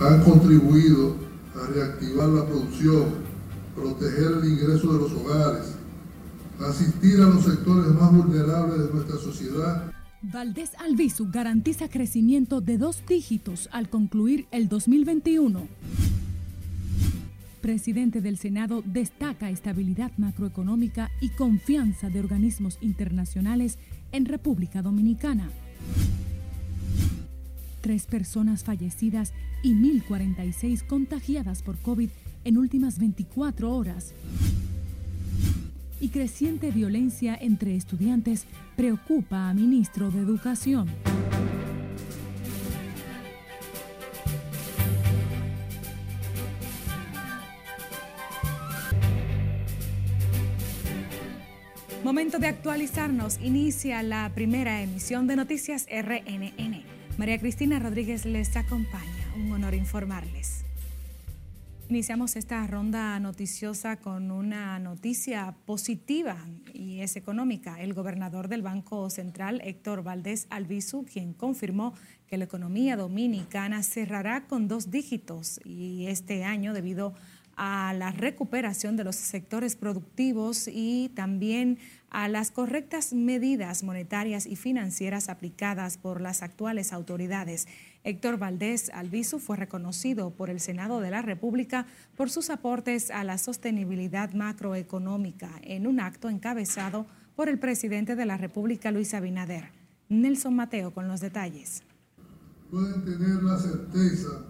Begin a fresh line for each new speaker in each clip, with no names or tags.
han contribuido a reactivar la producción, proteger el ingreso de los hogares, asistir a los sectores más vulnerables de nuestra sociedad.
Valdés Albizu garantiza crecimiento de dos dígitos al concluir el 2021. Presidente del Senado destaca estabilidad macroeconómica y confianza de organismos internacionales en República Dominicana. Tres personas fallecidas y 1.046 contagiadas por COVID en últimas 24 horas. Y creciente violencia entre estudiantes preocupa a ministro de Educación. Momento de actualizarnos. Inicia la primera emisión de Noticias RNN. María Cristina Rodríguez les acompaña. Un honor informarles. Iniciamos esta ronda noticiosa con una noticia positiva y es económica. El gobernador del Banco Central, Héctor Valdés Albizu, quien confirmó que la economía dominicana cerrará con dos dígitos y este año debido a la recuperación de los sectores productivos y también a las correctas medidas monetarias y financieras aplicadas por las actuales autoridades. Héctor Valdés Albizu fue reconocido por el Senado de la República por sus aportes a la sostenibilidad macroeconómica en un acto encabezado por el presidente de la República, Luis Abinader. Nelson Mateo con los detalles.
Pueden tener la certeza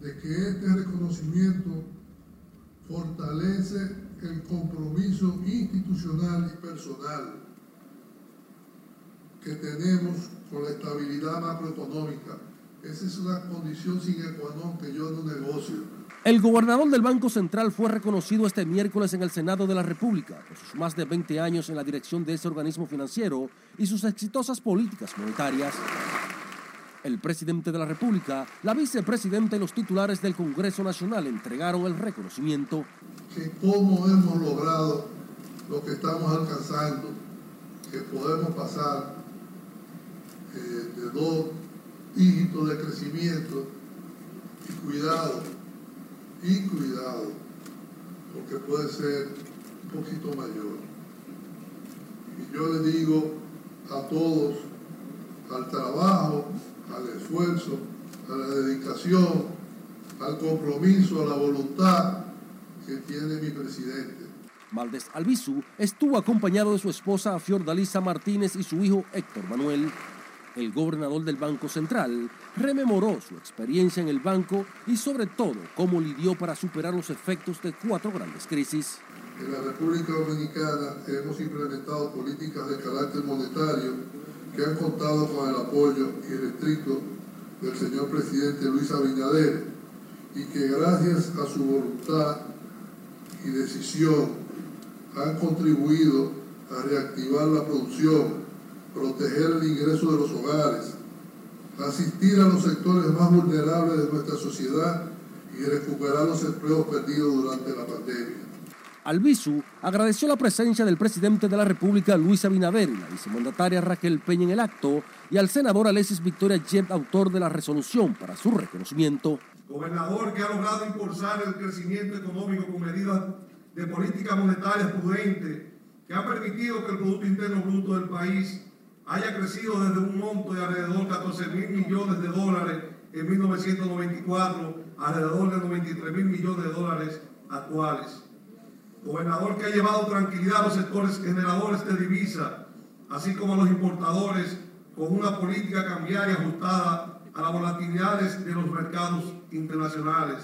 de que este reconocimiento fortalece el compromiso institucional y personal que tenemos con la estabilidad macroeconómica. Esa es una condición sin non que yo no negocio.
El gobernador del Banco Central fue reconocido este miércoles en el Senado de la República por sus más de 20 años en la dirección de ese organismo financiero y sus exitosas políticas monetarias el presidente de la República, la vicepresidenta y los titulares del Congreso Nacional entregaron el reconocimiento.
Que cómo hemos logrado lo que estamos alcanzando, que podemos pasar eh, de dos dígitos de crecimiento y cuidado, y cuidado, porque puede ser un poquito mayor. Y yo le digo a todos, al trabajo al esfuerzo, a la dedicación, al compromiso, a la voluntad que tiene mi presidente.
Valdés Albizu estuvo acompañado de su esposa Fiordalisa Martínez y su hijo Héctor Manuel. El gobernador del Banco Central rememoró su experiencia en el banco y sobre todo cómo lidió para superar los efectos de cuatro grandes crisis.
En la República Dominicana hemos implementado políticas de carácter monetario que han contado con el apoyo irrestricto del señor presidente Luis Abinader y que gracias a su voluntad y decisión han contribuido a reactivar la producción, proteger el ingreso de los hogares, asistir a los sectores más vulnerables de nuestra sociedad y recuperar los empleos perdidos durante la pandemia.
Albizu agradeció la presencia del presidente de la República, Luis Abinader, y la vicemandataria Raquel Peña en el acto, y al senador Alexis Victoria Jet, autor de la resolución para su reconocimiento.
Gobernador que ha logrado impulsar el crecimiento económico con medidas de política monetaria prudente, que ha permitido que el Producto Interno Bruto del país haya crecido desde un monto de alrededor de 14 mil millones de dólares en 1994 a alrededor de 93 mil millones de dólares actuales gobernador que ha llevado tranquilidad a los sectores generadores de divisa, así como a los importadores, con una política cambiaria ajustada a las volatilidades de los mercados internacionales.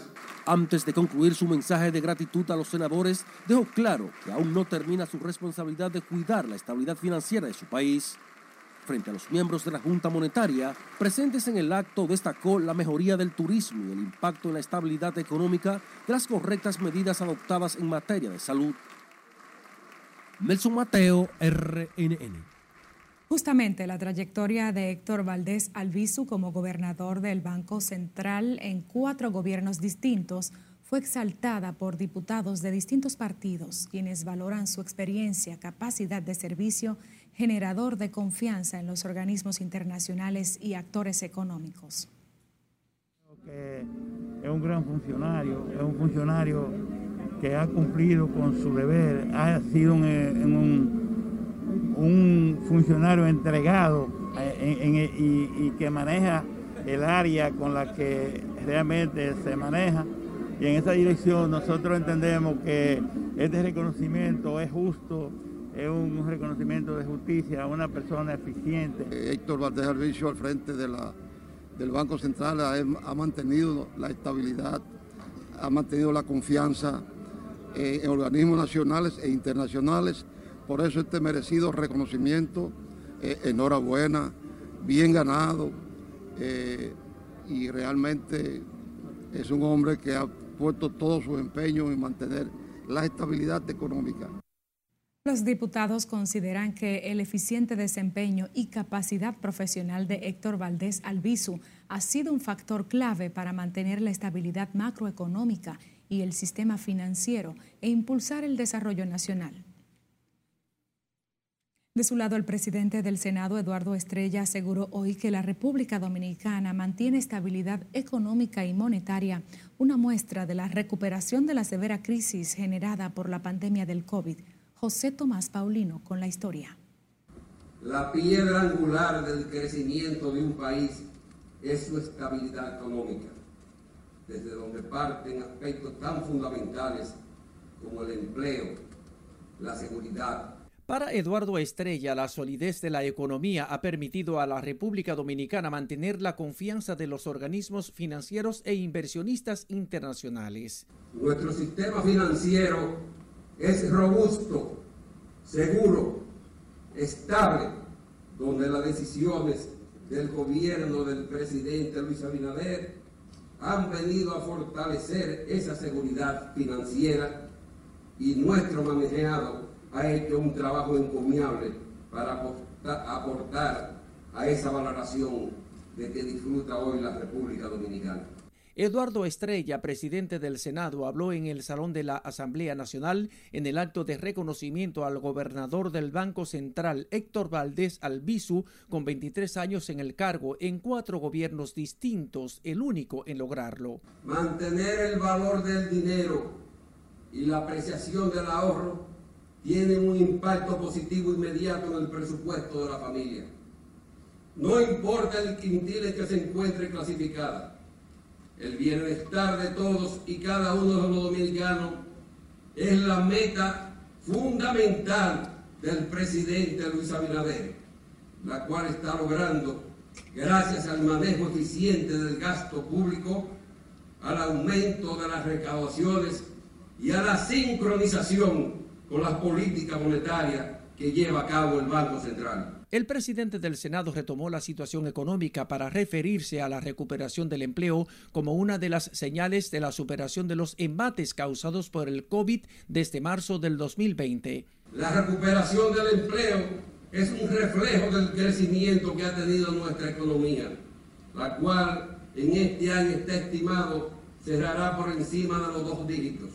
Antes de concluir su mensaje de gratitud a los senadores, dejó claro que aún no termina su responsabilidad de cuidar la estabilidad financiera de su país. Frente a los miembros de la Junta Monetaria, presentes en el acto destacó la mejoría del turismo y el impacto en la estabilidad económica de las correctas medidas adoptadas en materia de salud. Nelson Mateo, RNN.
Justamente la trayectoria de Héctor Valdés Albizu como gobernador del Banco Central en cuatro gobiernos distintos fue exaltada por diputados de distintos partidos, quienes valoran su experiencia, capacidad de servicio generador de confianza en los organismos internacionales y actores económicos.
es un gran funcionario, es un funcionario que ha cumplido con su deber, ha sido un, un, funcionario entregado eh, y, y que maneja el área con la que realmente se maneja. Y en esa dirección nosotros entendemos que este reconocimiento es justo, es un reconocimiento de justicia a una persona eficiente.
Héctor Valdés Alvicio al frente de la, del Banco Central ha, mantenido la estabilidad, ha mantenido la confianza en organismos nacionales e internacionales. Por eso este merecido reconocimiento, eh, enhorabuena, bien ganado eh, y realmente es un hombre que ha puesto todo su empeño en mantener la estabilidad económica.
Los diputados consideran que el eficiente desempeño y capacidad profesional de Héctor Valdés Albizu ha sido un factor clave para mantener la estabilidad macroeconómica y el sistema financiero e impulsar el desarrollo nacional. De su lado, el presidente del Senado, Eduardo Estrella, aseguró hoy que la República Dominicana mantiene estabilidad económica y monetaria, una muestra de la recuperación de la severa crisis generada por la pandemia del COVID. José Tomás Paulino con la historia.
La piedra angular del crecimiento de un país es su estabilidad económica, desde donde parten aspectos tan fundamentales como el empleo, la seguridad,
para Eduardo Estrella, la solidez de la economía ha permitido a la República Dominicana mantener la confianza de los organismos financieros e inversionistas internacionales.
Nuestro sistema financiero es robusto, seguro, estable, donde las decisiones del gobierno del presidente Luis Abinader han venido a fortalecer esa seguridad financiera y nuestro manejado ha hecho un trabajo encomiable para aportar a esa valoración de que disfruta hoy la República Dominicana.
Eduardo Estrella, presidente del Senado, habló en el Salón de la Asamblea Nacional en el acto de reconocimiento al gobernador del Banco Central, Héctor Valdés Albizu, con 23 años en el cargo, en cuatro gobiernos distintos, el único en lograrlo.
Mantener el valor del dinero y la apreciación del ahorro tienen un impacto positivo inmediato en el presupuesto de la familia. No importa el quintil que se encuentre clasificada, el bienestar de todos y cada uno de los dominicanos es la meta fundamental del presidente Luis Abinader, la cual está logrando gracias al manejo eficiente del gasto público, al aumento de las recaudaciones y a la sincronización con las políticas monetarias que lleva a cabo el Banco Central.
El presidente del Senado retomó la situación económica para referirse a la recuperación del empleo como una de las señales de la superación de los embates causados por el COVID desde marzo del 2020.
La recuperación del empleo es un reflejo del crecimiento que ha tenido nuestra economía, la cual en este año está estimado cerrará por encima de los dos dígitos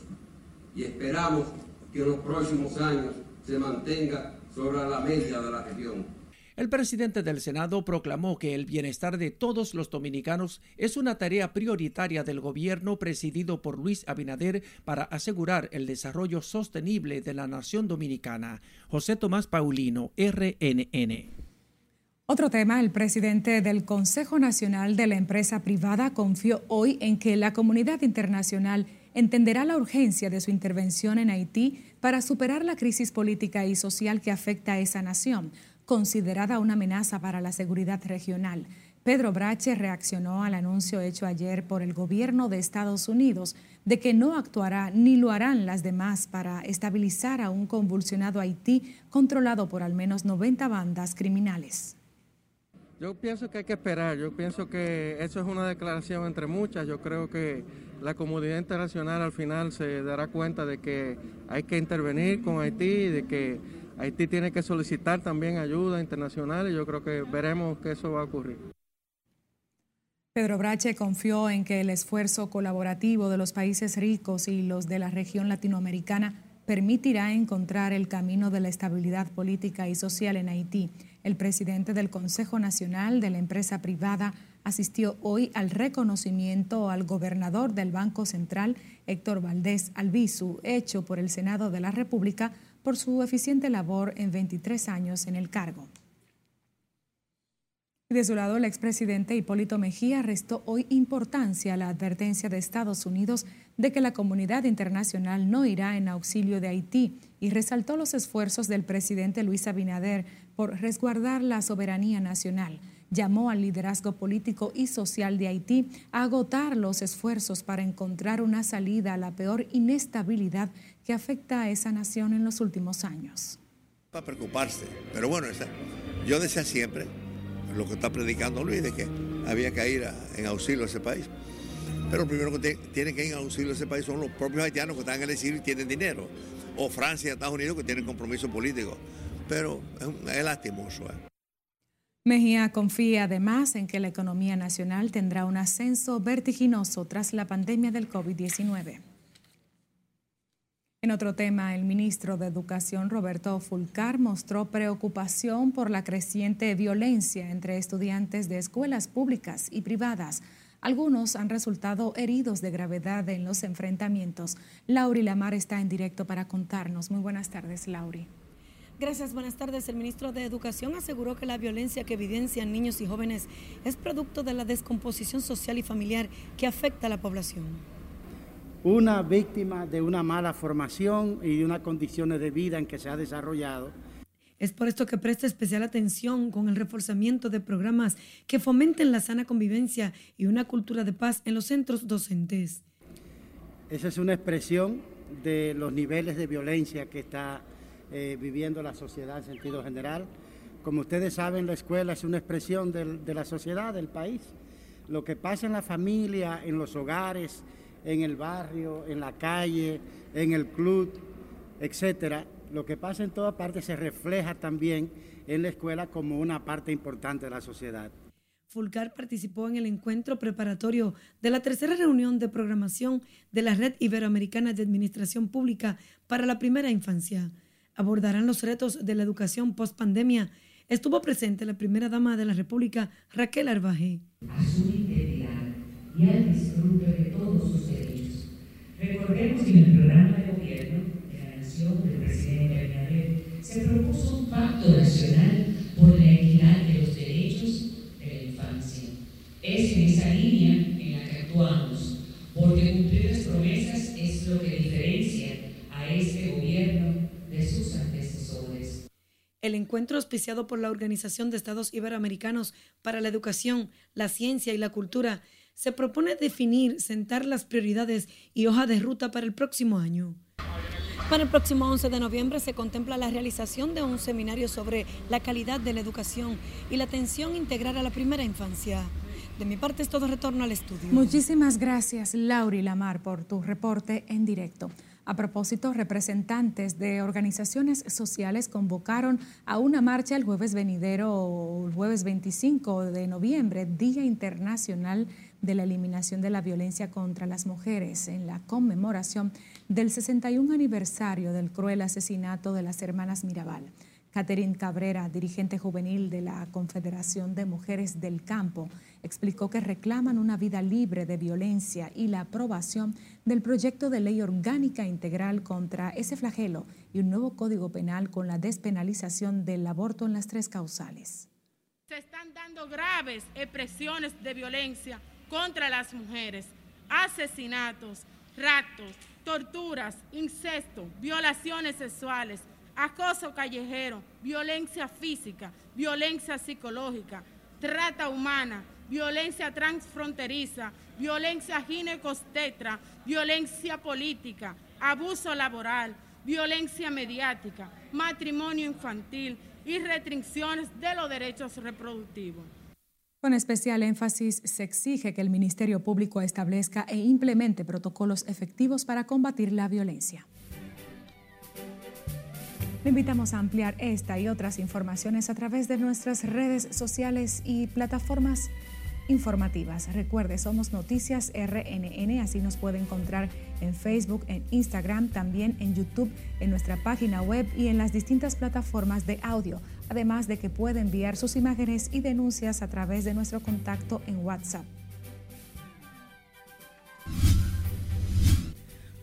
y esperamos que en los próximos años se mantenga sobre la media de la región.
El presidente del Senado proclamó que el bienestar de todos los dominicanos es una tarea prioritaria del gobierno presidido por Luis Abinader para asegurar el desarrollo sostenible de la nación dominicana. José Tomás Paulino, RNN.
Otro tema, el presidente del Consejo Nacional de la Empresa Privada confió hoy en que la comunidad internacional entenderá la urgencia de su intervención en Haití para superar la crisis política y social que afecta a esa nación, considerada una amenaza para la seguridad regional. Pedro Brache reaccionó al anuncio hecho ayer por el gobierno de Estados Unidos de que no actuará ni lo harán las demás para estabilizar a un convulsionado Haití controlado por al menos 90 bandas criminales.
Yo pienso que hay que esperar, yo pienso que eso es una declaración entre muchas, yo creo que la comunidad internacional al final se dará cuenta de que hay que intervenir con Haití, de que Haití tiene que solicitar también ayuda internacional y yo creo que veremos que eso va a ocurrir.
Pedro Brache confió en que el esfuerzo colaborativo de los países ricos y los de la región latinoamericana permitirá encontrar el camino de la estabilidad política y social en Haití el presidente del Consejo Nacional de la Empresa Privada asistió hoy al reconocimiento al gobernador del Banco Central, Héctor Valdés Albizu, hecho por el Senado de la República por su eficiente labor en 23 años en el cargo. De su lado, el expresidente Hipólito Mejía restó hoy importancia a la advertencia de Estados Unidos de que la comunidad internacional no irá en auxilio de Haití y resaltó los esfuerzos del presidente Luis Abinader por resguardar la soberanía nacional. Llamó al liderazgo político y social de Haití a agotar los esfuerzos para encontrar una salida a la peor inestabilidad que afecta a esa nación en los últimos años.
Para preocuparse, pero bueno, yo decía siempre lo que está predicando Luis, de que había que ir en auxilio a ese país. Pero lo primero que tienen que ir en auxilio a ese país son los propios haitianos que están en el exilio y tienen dinero. O Francia y Estados Unidos que tienen compromiso político. Pero es, lastimoso. ¿eh?
Mejía confía además en que la economía nacional tendrá un ascenso vertiginoso tras la pandemia del COVID-19. En otro tema, el ministro de Educación, Roberto Fulcar, mostró preocupación por la creciente violencia entre estudiantes de escuelas públicas y privadas. Algunos han resultado heridos de gravedad en los enfrentamientos. Lauri Lamar está en directo para contarnos. Muy buenas tardes, Lauri.
Gracias, buenas tardes. El ministro de Educación aseguró que la violencia que evidencian niños y jóvenes es producto de la descomposición social y familiar que afecta a la población
una víctima de una mala formación y de unas condiciones de vida en que se ha desarrollado.
Es por esto que presta especial atención con el reforzamiento de programas que fomenten la sana convivencia y una cultura de paz en los centros docentes.
Esa es una expresión de los niveles de violencia que está eh, viviendo la sociedad en sentido general. Como ustedes saben, la escuela es una expresión de la sociedad, del país. Lo que pasa en la familia, en los hogares, en el barrio, en la calle, en el club, etcétera. Lo que pasa en toda parte se refleja también en la escuela como una parte importante de la sociedad.
Fulcar participó en el encuentro preparatorio de la tercera reunión de programación de la Red Iberoamericana de Administración Pública para la Primera Infancia. Abordarán los retos de la educación post-pandemia. Estuvo presente la primera dama de la República, Raquel Arbaje.
A su integridad y al disfrute de todos sus Recordemos que en el programa de gobierno de la Nación del presidente Abinader se propuso un pacto nacional por la equidad de los derechos de la infancia. Es en esa línea en la que actuamos, porque cumplir las promesas es lo que diferencia a este gobierno de sus antecesores.
El encuentro auspiciado por la Organización de Estados Iberoamericanos para la Educación, la Ciencia y la Cultura se propone definir, sentar las prioridades y hoja de ruta para el próximo año. Para el próximo 11 de noviembre se contempla la realización de un seminario sobre la calidad de la educación y la atención integral a la primera infancia. De mi parte es todo retorno al estudio.
Muchísimas gracias, Lauri Lamar, por tu reporte en directo. A propósito, representantes de organizaciones sociales convocaron a una marcha el jueves venidero, el jueves 25 de noviembre, Día Internacional de la Eliminación de la Violencia contra las Mujeres, en la conmemoración del 61 aniversario del cruel asesinato de las hermanas Mirabal. Catherine Cabrera, dirigente juvenil de la Confederación de Mujeres del Campo, explicó que reclaman una vida libre de violencia y la aprobación del proyecto de ley orgánica integral contra ese flagelo y un nuevo código penal con la despenalización del aborto en las tres causales.
Se están dando graves expresiones de violencia contra las mujeres, asesinatos, raptos, torturas, incesto, violaciones sexuales, acoso callejero, violencia física, violencia psicológica, trata humana, violencia transfronteriza, violencia ginecostetra, violencia política, abuso laboral, violencia mediática, matrimonio infantil y restricciones de los derechos reproductivos.
Con especial énfasis se exige que el Ministerio Público establezca e implemente protocolos efectivos para combatir la violencia. Invitamos a ampliar esta y otras informaciones a través de nuestras redes sociales y plataformas informativas. Recuerde, somos Noticias RNN, así nos puede encontrar en Facebook, en Instagram, también en YouTube, en nuestra página web y en las distintas plataformas de audio. además de que puede enviar sus imágenes y denuncias a través de nuestro contacto en WhatsApp.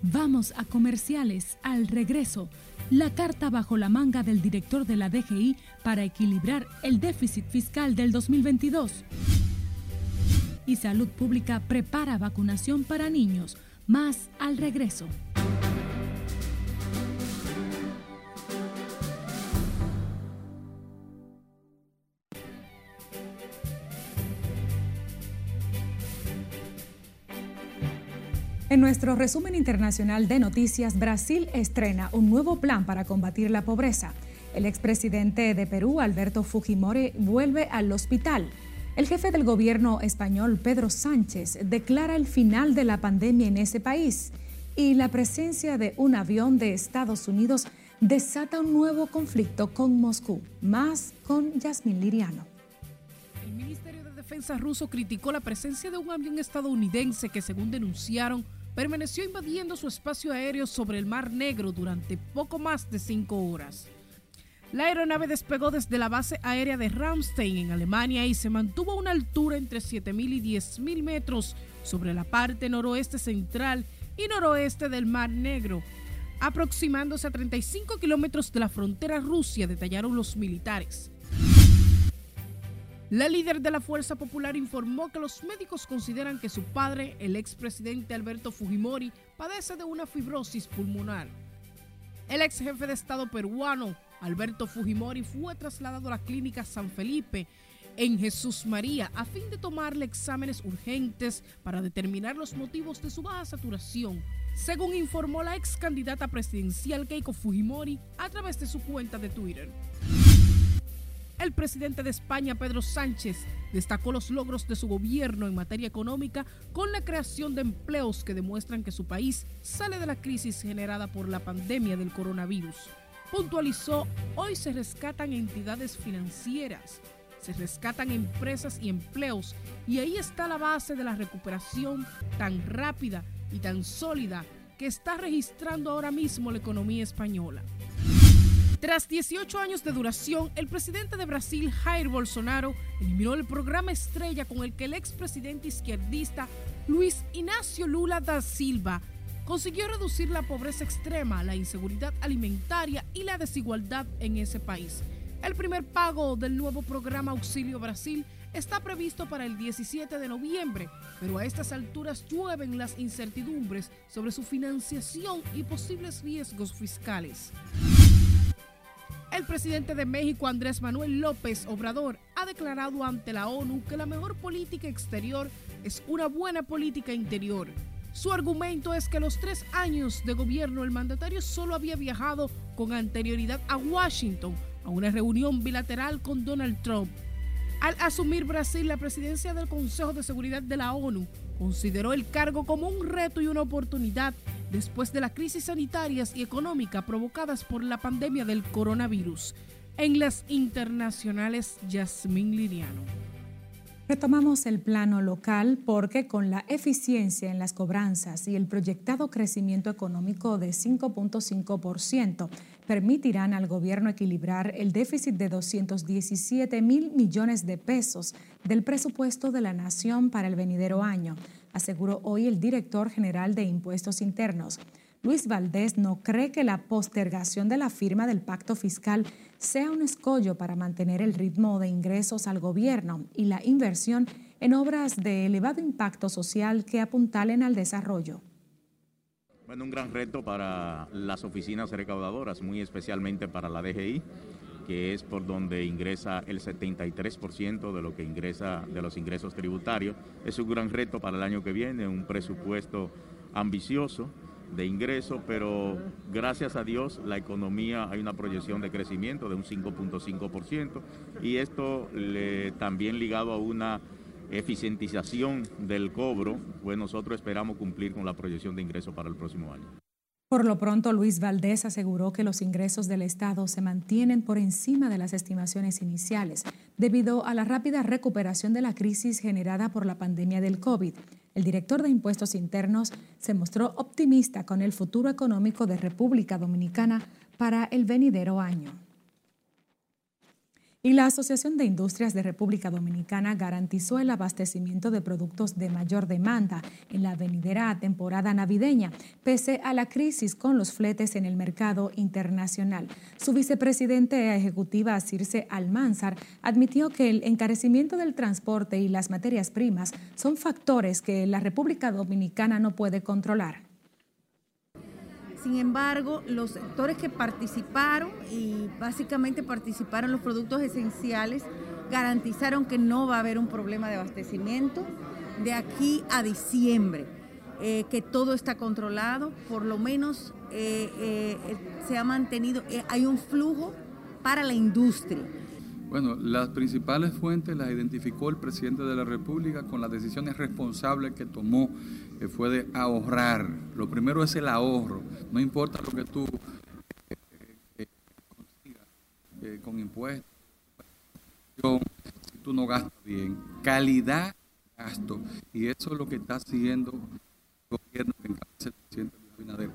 Vamos a comerciales al regreso. La carta bajo la manga del director de la DGI para equilibrar el déficit fiscal del 2022. Y Salud Pública prepara vacunación para niños. Más al regreso.
Nuestro resumen internacional de noticias, Brasil estrena un nuevo plan para combatir la pobreza. El expresidente de Perú, Alberto Fujimori, vuelve al hospital. El jefe del gobierno español, Pedro Sánchez, declara el final de la pandemia en ese país. Y la presencia de un avión de Estados Unidos desata un nuevo conflicto con Moscú. Más con Yasmin Liriano.
El Ministerio de Defensa ruso criticó la presencia de un avión estadounidense que, según denunciaron, permaneció invadiendo su espacio aéreo sobre el Mar Negro durante poco más de cinco horas. La aeronave despegó desde la base aérea de Ramstein en Alemania y se mantuvo a una altura entre 7.000 y 10.000 metros sobre la parte noroeste central y noroeste del Mar Negro, aproximándose a 35 kilómetros de la frontera Rusia, detallaron los militares. La líder de la Fuerza Popular informó que los médicos consideran que su padre, el expresidente Alberto Fujimori, padece de una fibrosis pulmonar. El ex jefe de Estado peruano, Alberto Fujimori, fue trasladado a la clínica San Felipe en Jesús María a fin de tomarle exámenes urgentes para determinar los motivos de su baja saturación, según informó la ex candidata presidencial Keiko Fujimori a través de su cuenta de Twitter. El presidente de España, Pedro Sánchez, destacó los logros de su gobierno en materia económica con la creación de empleos que demuestran que su país sale de la crisis generada por la pandemia del coronavirus. Puntualizó, hoy se rescatan entidades financieras, se rescatan empresas y empleos y ahí está la base de la recuperación tan rápida y tan sólida que está registrando ahora mismo la economía española. Tras 18 años de duración, el presidente de Brasil, Jair Bolsonaro, eliminó el programa estrella con el que el expresidente izquierdista Luis Ignacio Lula da Silva consiguió reducir la pobreza extrema, la inseguridad alimentaria y la desigualdad en ese país. El primer pago del nuevo programa Auxilio Brasil está previsto para el 17 de noviembre, pero a estas alturas llueven las incertidumbres sobre su financiación y posibles riesgos fiscales. El presidente de México, Andrés Manuel López Obrador, ha declarado ante la ONU que la mejor política exterior es una buena política interior. Su argumento es que los tres años de gobierno el mandatario solo había viajado con anterioridad a Washington a una reunión bilateral con Donald Trump. Al asumir Brasil la presidencia del Consejo de Seguridad de la ONU, consideró el cargo como un reto y una oportunidad después de las crisis sanitarias y económicas provocadas por la pandemia del coronavirus. En las internacionales, Yasmín Liriano.
Retomamos el plano local porque con la eficiencia en las cobranzas y el proyectado crecimiento económico de 5.5% permitirán al gobierno equilibrar el déficit de 217 mil millones de pesos del presupuesto de la nación para el venidero año, aseguró hoy el director general de Impuestos Internos. Luis Valdés no cree que la postergación de la firma del pacto fiscal sea un escollo para mantener el ritmo de ingresos al gobierno y la inversión en obras de elevado impacto social que apuntalen al desarrollo.
Bueno, un gran reto para las oficinas recaudadoras, muy especialmente para la DGI, que es por donde ingresa el 73% de lo que ingresa de los ingresos tributarios. Es un gran reto para el año que viene, un presupuesto ambicioso de ingreso, pero gracias a Dios la economía hay una proyección de crecimiento de un 5.5% y esto también ligado a una eficientización del cobro, pues nosotros esperamos cumplir con la proyección de ingreso para el próximo año.
Por lo pronto, Luis Valdés aseguró que los ingresos del Estado se mantienen por encima de las estimaciones iniciales, debido a la rápida recuperación de la crisis generada por la pandemia del COVID. El director de Impuestos Internos se mostró optimista con el futuro económico de República Dominicana para el venidero año. Y la Asociación de Industrias de República Dominicana garantizó el abastecimiento de productos de mayor demanda en la venidera temporada navideña, pese a la crisis con los fletes en el mercado internacional. Su vicepresidente ejecutiva, Circe Almanzar, admitió que el encarecimiento del transporte y las materias primas son factores que la República Dominicana no puede controlar.
Sin embargo, los sectores que participaron y básicamente participaron los productos esenciales garantizaron que no va a haber un problema de abastecimiento de aquí a diciembre, eh, que todo está controlado, por lo menos eh, eh, se ha mantenido, hay un flujo para la industria.
Bueno, las principales fuentes las identificó el presidente de la República con las decisiones responsables que tomó que fue de ahorrar. Lo primero es el ahorro. No importa lo que tú eh, eh, consigas eh, con impuestos, si tú no gastas bien. Calidad gasto. Y eso es lo que está haciendo el gobierno que encabeza el presidente Abinader.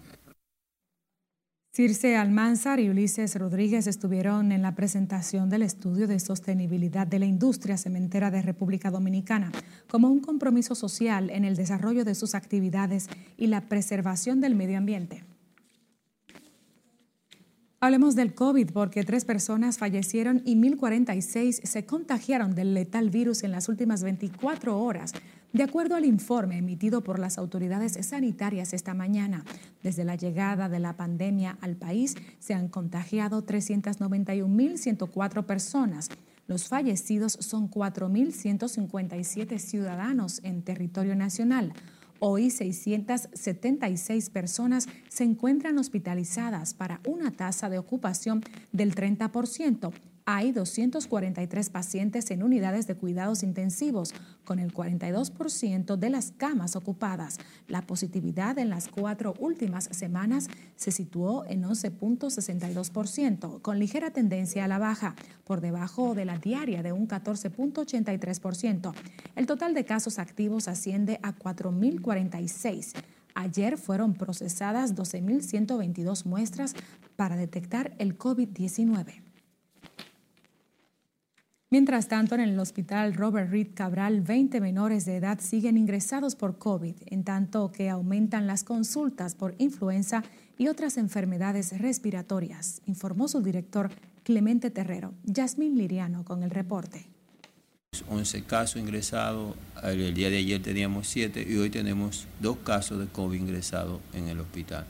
Circe Almanzar y Ulises Rodríguez estuvieron en la presentación del estudio de sostenibilidad de la industria cementera de República Dominicana como un compromiso social en el desarrollo de sus actividades y la preservación del medio ambiente. Hablemos del COVID porque tres personas fallecieron y 1.046 se contagiaron del letal virus en las últimas 24 horas, de acuerdo al informe emitido por las autoridades sanitarias esta mañana. Desde la llegada de la pandemia al país se han contagiado 391.104 personas. Los fallecidos son 4.157 ciudadanos en territorio nacional. Hoy 676 personas se encuentran hospitalizadas para una tasa de ocupación del 30% hay 243 pacientes en unidades de cuidados intensivos, con el 42% de las camas ocupadas. La positividad en las cuatro últimas semanas se situó en 11.62%, con ligera tendencia a la baja, por debajo de la diaria de un 14.83%. El total de casos activos asciende a 4.046. Ayer fueron procesadas 12.122 muestras para detectar el COVID-19. Mientras tanto, en el hospital Robert Reed Cabral, 20 menores de edad siguen ingresados por COVID, en tanto que aumentan las consultas por influenza y otras enfermedades respiratorias, informó su director Clemente Terrero. Yasmín Liriano con el reporte.
11 casos ingresados, el día de ayer teníamos 7 y hoy tenemos dos casos de COVID ingresados en el hospital.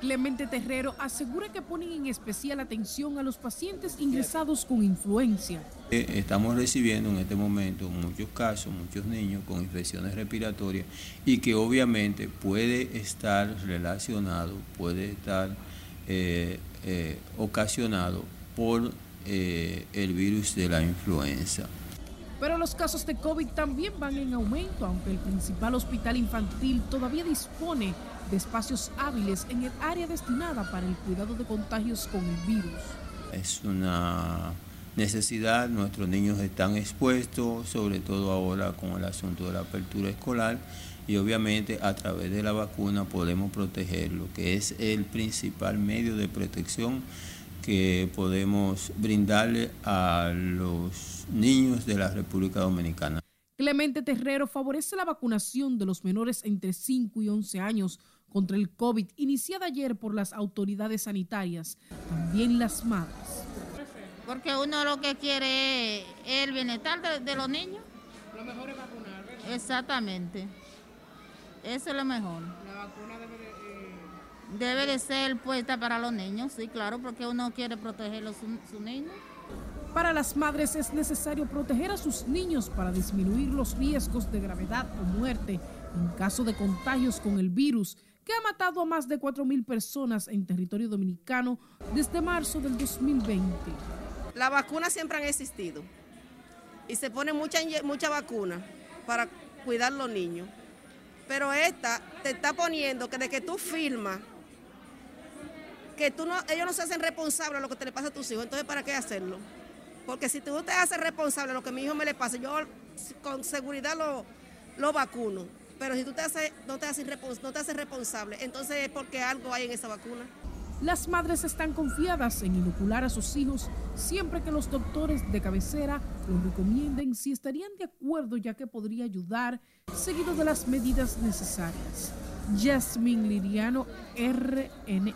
Clemente Terrero asegura que ponen en especial atención a los pacientes ingresados con influencia.
Eh, estamos recibiendo en este momento muchos casos, muchos niños con infecciones respiratorias y que obviamente puede estar relacionado, puede estar eh, eh, ocasionado por el virus de la influenza.
Pero los casos de COVID también van en aumento, aunque el principal hospital infantil todavía dispone de espacios hábiles en el área destinada para el cuidado de contagios con el virus.
Es una necesidad, nuestros niños están expuestos, sobre todo ahora con el asunto de la apertura escolar, y obviamente a través de la vacuna podemos protegerlo, que es el principal medio de protección que podemos brindarle a los niños de la República Dominicana.
Clemente Terrero favorece la vacunación de los menores entre 5 y 11 años contra el COVID iniciada ayer por las autoridades sanitarias, también las madres.
Porque uno lo que quiere es el bienestar de, los niños.
Lo mejor es vacunar, ¿verdad?
Exactamente. Eso es lo mejor.
La vacuna debe de, eh,
debe de ser puesta para los niños, sí, claro, porque uno quiere proteger a sus niños.
Para las madres es necesario proteger a sus niños para disminuir los riesgos de gravedad o muerte en caso de contagios con el virus que ha matado a más de 4.000 personas en territorio dominicano desde marzo del 2020.
Las vacunas siempre han existido y se pone mucha, mucha vacuna para cuidar a los niños. Pero esta te está poniendo que de que tú firmas, que tú no, ellos no se hacen responsables de lo que te le pasa a tus hijos. Entonces, ¿para qué hacerlo? Porque si tú te haces responsable de lo que a mi hijo me le pasa, yo con seguridad lo, lo vacuno. Pero si tú te haces, no, te haces no te haces responsable, entonces es porque algo hay en esa vacuna.
las madres están confiadas en inocular a sus hijos siempre que los doctores de cabecera los recomienden si estarían de acuerdo ya que podría ayudar seguido de las medidas necesarias. Jasmine Liriano, RNN.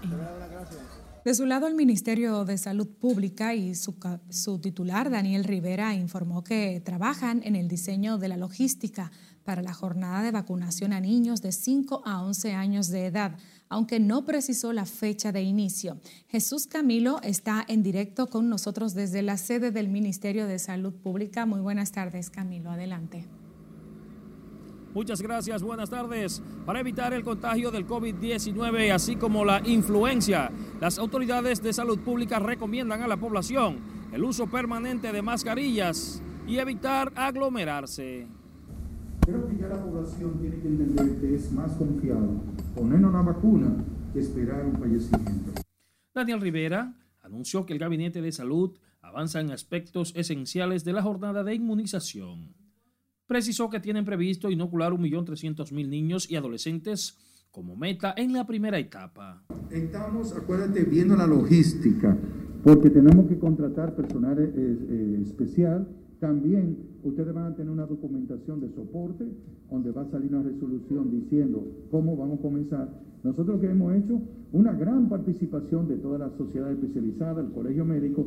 De su lado, el Ministerio de Salud Pública y su, su, titular, Daniel Rivera, informó que trabajan en el diseño de la logística para la jornada de vacunación a niños de 5 a 11 años de edad, aunque no precisó la fecha de inicio. Jesús Camilo está en directo con nosotros desde la sede del Ministerio de Salud Pública. Muy buenas tardes, Camilo. Adelante.
Muchas gracias, buenas tardes. Para evitar el contagio del COVID-19, así como la influencia, las autoridades de salud pública recomiendan a la población el uso permanente de mascarillas y evitar aglomerarse.
Creo que ya la población tiene que entender que es más confiado ponernos la vacuna que esperar un fallecimiento.
Daniel Rivera anunció que el Gabinete de Salud avanza en aspectos esenciales de la jornada de inmunización precisó que tienen previsto inocular 1.300.000 niños y adolescentes como meta en la primera etapa.
Estamos, acuérdate, viendo la logística, porque tenemos que contratar personal eh, eh, especial. También ustedes van a tener una documentación de soporte donde va a salir una resolución diciendo cómo vamos a comenzar. Nosotros que hemos hecho una gran participación de toda la sociedad especializada, el colegio médico.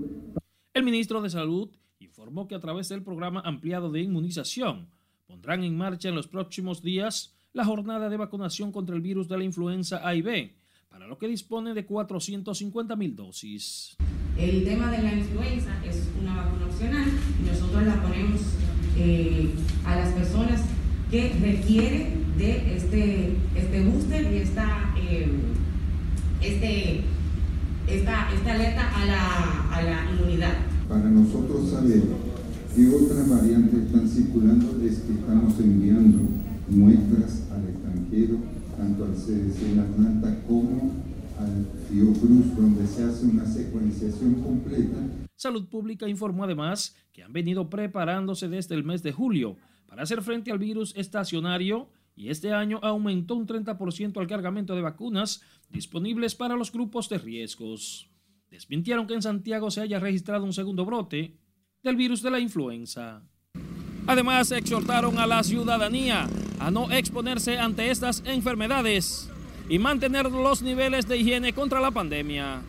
El ministro de Salud informó que a través del programa ampliado de inmunización pondrán en marcha en los próximos días la jornada de vacunación contra el virus de la influenza A y B, para lo que dispone de 450 mil dosis.
El tema de la influenza es una vacuna opcional y nosotros la ponemos eh, a las personas que requieren de este, este booster y esta, eh, este, esta, esta alerta a la, a la inmunidad.
Para nosotros saber qué otras variantes están circulando es que estamos enviando muestras al extranjero, tanto al CDC en Atlanta como al Fiocruz, donde se hace una secuenciación completa.
Salud Pública informó además que han venido preparándose desde el mes de julio para hacer frente al virus estacionario y este año aumentó un 30% el cargamento de vacunas disponibles para los grupos de riesgos desmintieron que en Santiago se haya registrado un segundo brote del virus de la influenza. Además, exhortaron a la ciudadanía a no exponerse ante estas enfermedades y mantener los niveles de higiene contra la pandemia.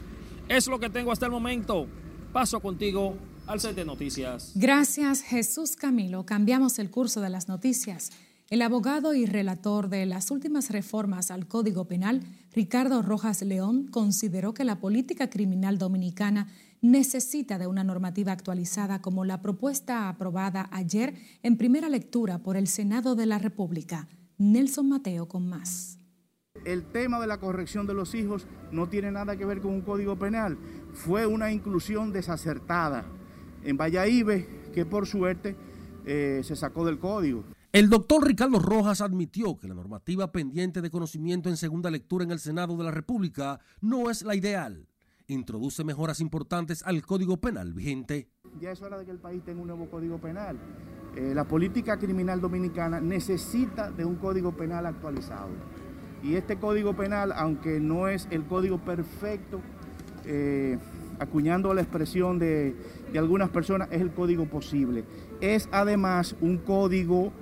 Es lo que tengo hasta el momento. Paso contigo al set de noticias.
Gracias, Jesús Camilo. Cambiamos el curso de las noticias. El abogado y relator de las últimas reformas al Código Penal, Ricardo Rojas León, consideró que la política criminal dominicana necesita de una normativa actualizada como la propuesta aprobada ayer en primera lectura por el Senado de la República. Nelson Mateo con más.
El tema de la corrección de los hijos no tiene nada que ver con un código penal. Fue una inclusión desacertada en Valladolid que por suerte eh, se sacó del código.
El doctor Ricardo Rojas admitió que la normativa pendiente de conocimiento en segunda lectura en el Senado de la República no es la ideal. Introduce mejoras importantes al Código Penal vigente.
Ya es hora de que el país tenga un nuevo Código Penal. Eh, la política criminal dominicana necesita de un Código Penal actualizado. Y este Código Penal, aunque no es el código perfecto, eh, acuñando la expresión de, algunas personas, es el código posible. Es además un código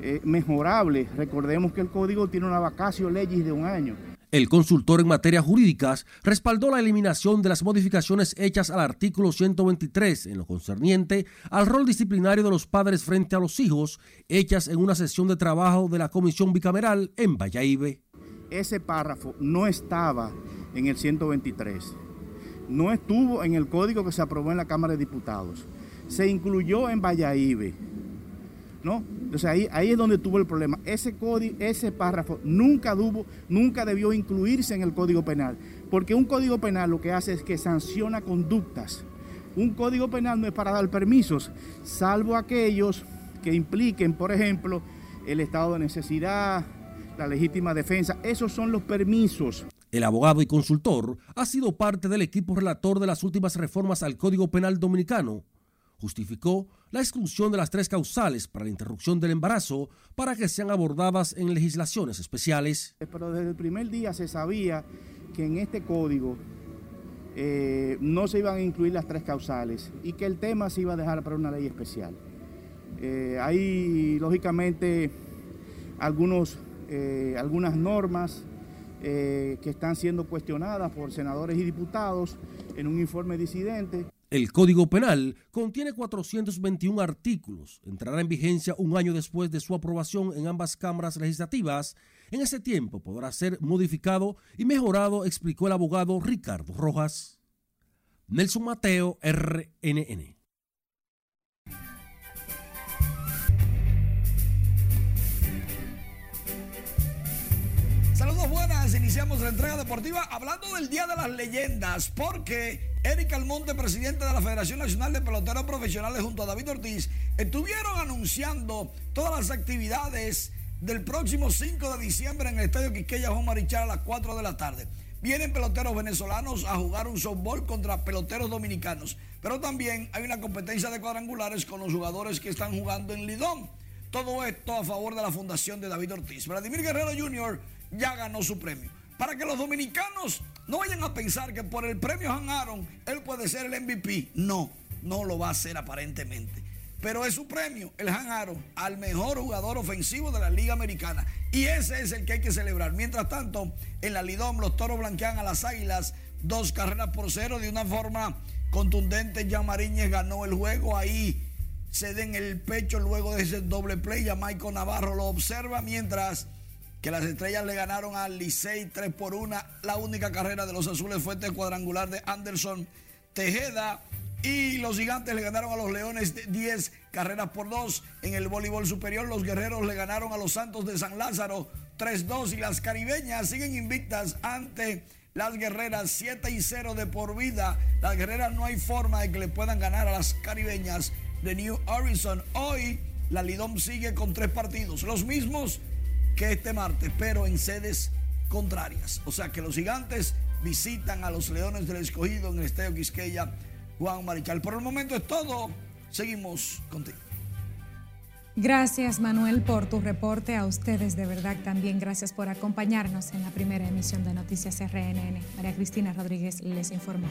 eh, mejorable. Recordemos que el código tiene una vacacio legis de un año.
El consultor en materias jurídicas respaldó la eliminación de las modificaciones hechas al artículo 123 en lo concerniente al rol disciplinario de los padres frente a los hijos, hechas en una sesión de trabajo de la Comisión Bicameral en Valladolid.
Ese párrafo no estaba en el 123, no estuvo en el código que se aprobó en la Cámara de Diputados, se incluyó en Valladolid ¿no? Entonces ahí, es donde tuvo el problema. Ese código, ese párrafo nunca debió incluirse en el Código Penal, porque un Código Penal lo que hace es que sanciona conductas. Un Código Penal no es para dar permisos, salvo aquellos que impliquen, por ejemplo, el estado de necesidad, la legítima defensa. Esos son los permisos.
El abogado y consultor ha sido parte del equipo relator de las últimas reformas al Código Penal Dominicano justificó la exclusión de las tres causales para la interrupción del embarazo para que sean abordadas en legislaciones especiales.
Pero desde el primer día se sabía que en este código eh, no se iban a incluir las tres causales y que el tema se iba a dejar para una ley especial. Eh, hay, lógicamente, algunos, eh, algunas normas que están siendo cuestionadas por senadores y diputados en un informe disidente.
El Código Penal contiene 421 artículos. Entrará en vigencia un año después de su aprobación en ambas cámaras legislativas. En ese tiempo podrá ser modificado y mejorado, explicó el abogado Ricardo Rojas. Nelson Mateo, RNN.
Iniciamos la entrega deportiva hablando del Día de las Leyendas, porque Eric Almonte, presidente de la Federación Nacional de Peloteros Profesionales junto a David Ortiz, estuvieron anunciando todas las actividades del próximo 5 de diciembre en el Estadio Quisqueya Juan Marichal a las 4 de la tarde. Vienen peloteros venezolanos a jugar un softball contra peloteros dominicanos, pero también hay una competencia de cuadrangulares con los jugadores que están jugando en Lidón. Todo esto a favor de la fundación de David Ortiz. Vladimir Guerrero Jr ya ganó su premio. Para que los dominicanos no vayan a pensar que por el premio Han Aaron él puede ser el MVP. No, no lo va a hacer aparentemente. Pero es su premio, el Han Aaron, al mejor jugador ofensivo de la Liga Americana. Y ese es el que hay que celebrar. Mientras tanto, en la Lidom los toros blanquean a las águilas dos carreras por cero de una forma contundente. Ya Mariñez ganó el juego. Ahí se den el pecho luego de ese doble play. Ya Michael Navarro lo observa mientras que las estrellas le ganaron al Licey 3 por 1. La única carrera de los azules fue este cuadrangular de Anderson Tejeda. Y los gigantes le ganaron a los Leones 10 carreras por 2. En el voleibol superior, los guerreros le ganaron a los Santos de San Lázaro 3-2. Y las caribeñas siguen invictas ante las guerreras 7 y 0 de por vida. Las guerreras no hay forma de que le puedan ganar a las caribeñas de New Horizon. Hoy la Lidom sigue con tres partidos. Los mismos que este martes, pero en sedes contrarias. O sea que los gigantes visitan a los Leones del Escogido en el Estadio Quisqueya Juan Marichal. Por el momento es todo. Seguimos contigo.
Gracias Manuel por tu reporte. A ustedes de verdad también gracias por acompañarnos en la primera emisión de Noticias RNN. María Cristina Rodríguez les informó.